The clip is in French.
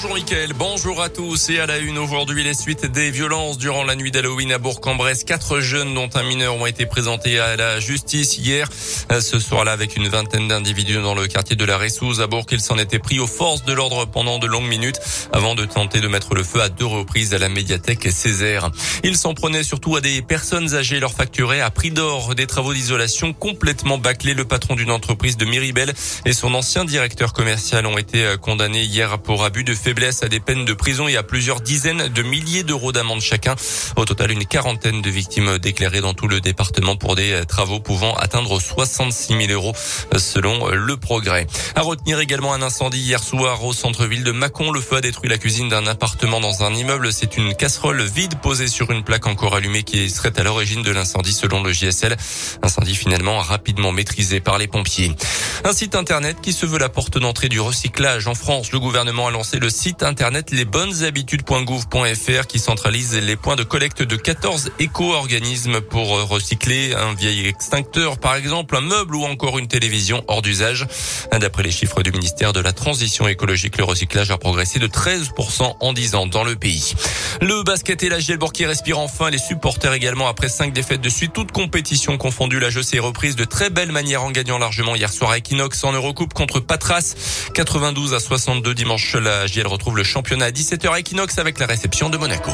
Bonjour Mickaël, bonjour à tous et à la une aujourd'hui les suites des violences durant la nuit d'Halloween à Bourg-en-Bresse. Quatre jeunes dont un mineur ont été présentés à la justice hier. Ce soir-là avec une vingtaine d'individus dans le quartier de la Ressouze à Bourg. Ils s'en étaient pris aux forces de l'ordre pendant de longues minutes avant de tenter de mettre le feu à deux reprises à la médiathèque Césaire. Ils s'en prenaient surtout à des personnes âgées leur facturaient à prix d'or des travaux d'isolation complètement bâclés. Le patron d'une entreprise de Miribel et son ancien directeur commercial ont été condamnés hier pour abus de faiblesse à des peines de prison et à plusieurs dizaines de milliers d'euros d'amende chacun. Au total, une quarantaine de victimes déclarées dans tout le département pour des travaux pouvant atteindre 66 000 euros selon le progrès. À retenir également un incendie hier soir au centre-ville de Mâcon. Le feu a détruit la cuisine d'un appartement dans un immeuble. C'est une casserole vide posée sur une plaque encore allumée qui serait à l'origine de l'incendie selon le JSL. Incendie finalement rapidement maîtrisé par les pompiers. Un site internet qui se veut la porte d'entrée du recyclage en France. Le gouvernement a lancé le site internet lesbonneshabitudes.gouv.fr qui centralise les points de collecte de 14 éco-organismes pour recycler un vieil extincteur, par exemple, un meuble ou encore une télévision hors d'usage. D'après les chiffres du ministère de la Transition écologique, le recyclage a progressé de 13% en 10 ans dans le pays. Le basket et la Gielbourg qui respirent enfin, les supporters également après cinq défaites de suite, toute compétition confondue. La jeu s'est reprise de très belle manière en gagnant largement hier soir à Equinox en Eurocoupe contre Patras. 92 à 62 dimanche. La retrouve le championnat à 17h à Equinox avec la réception de Monaco.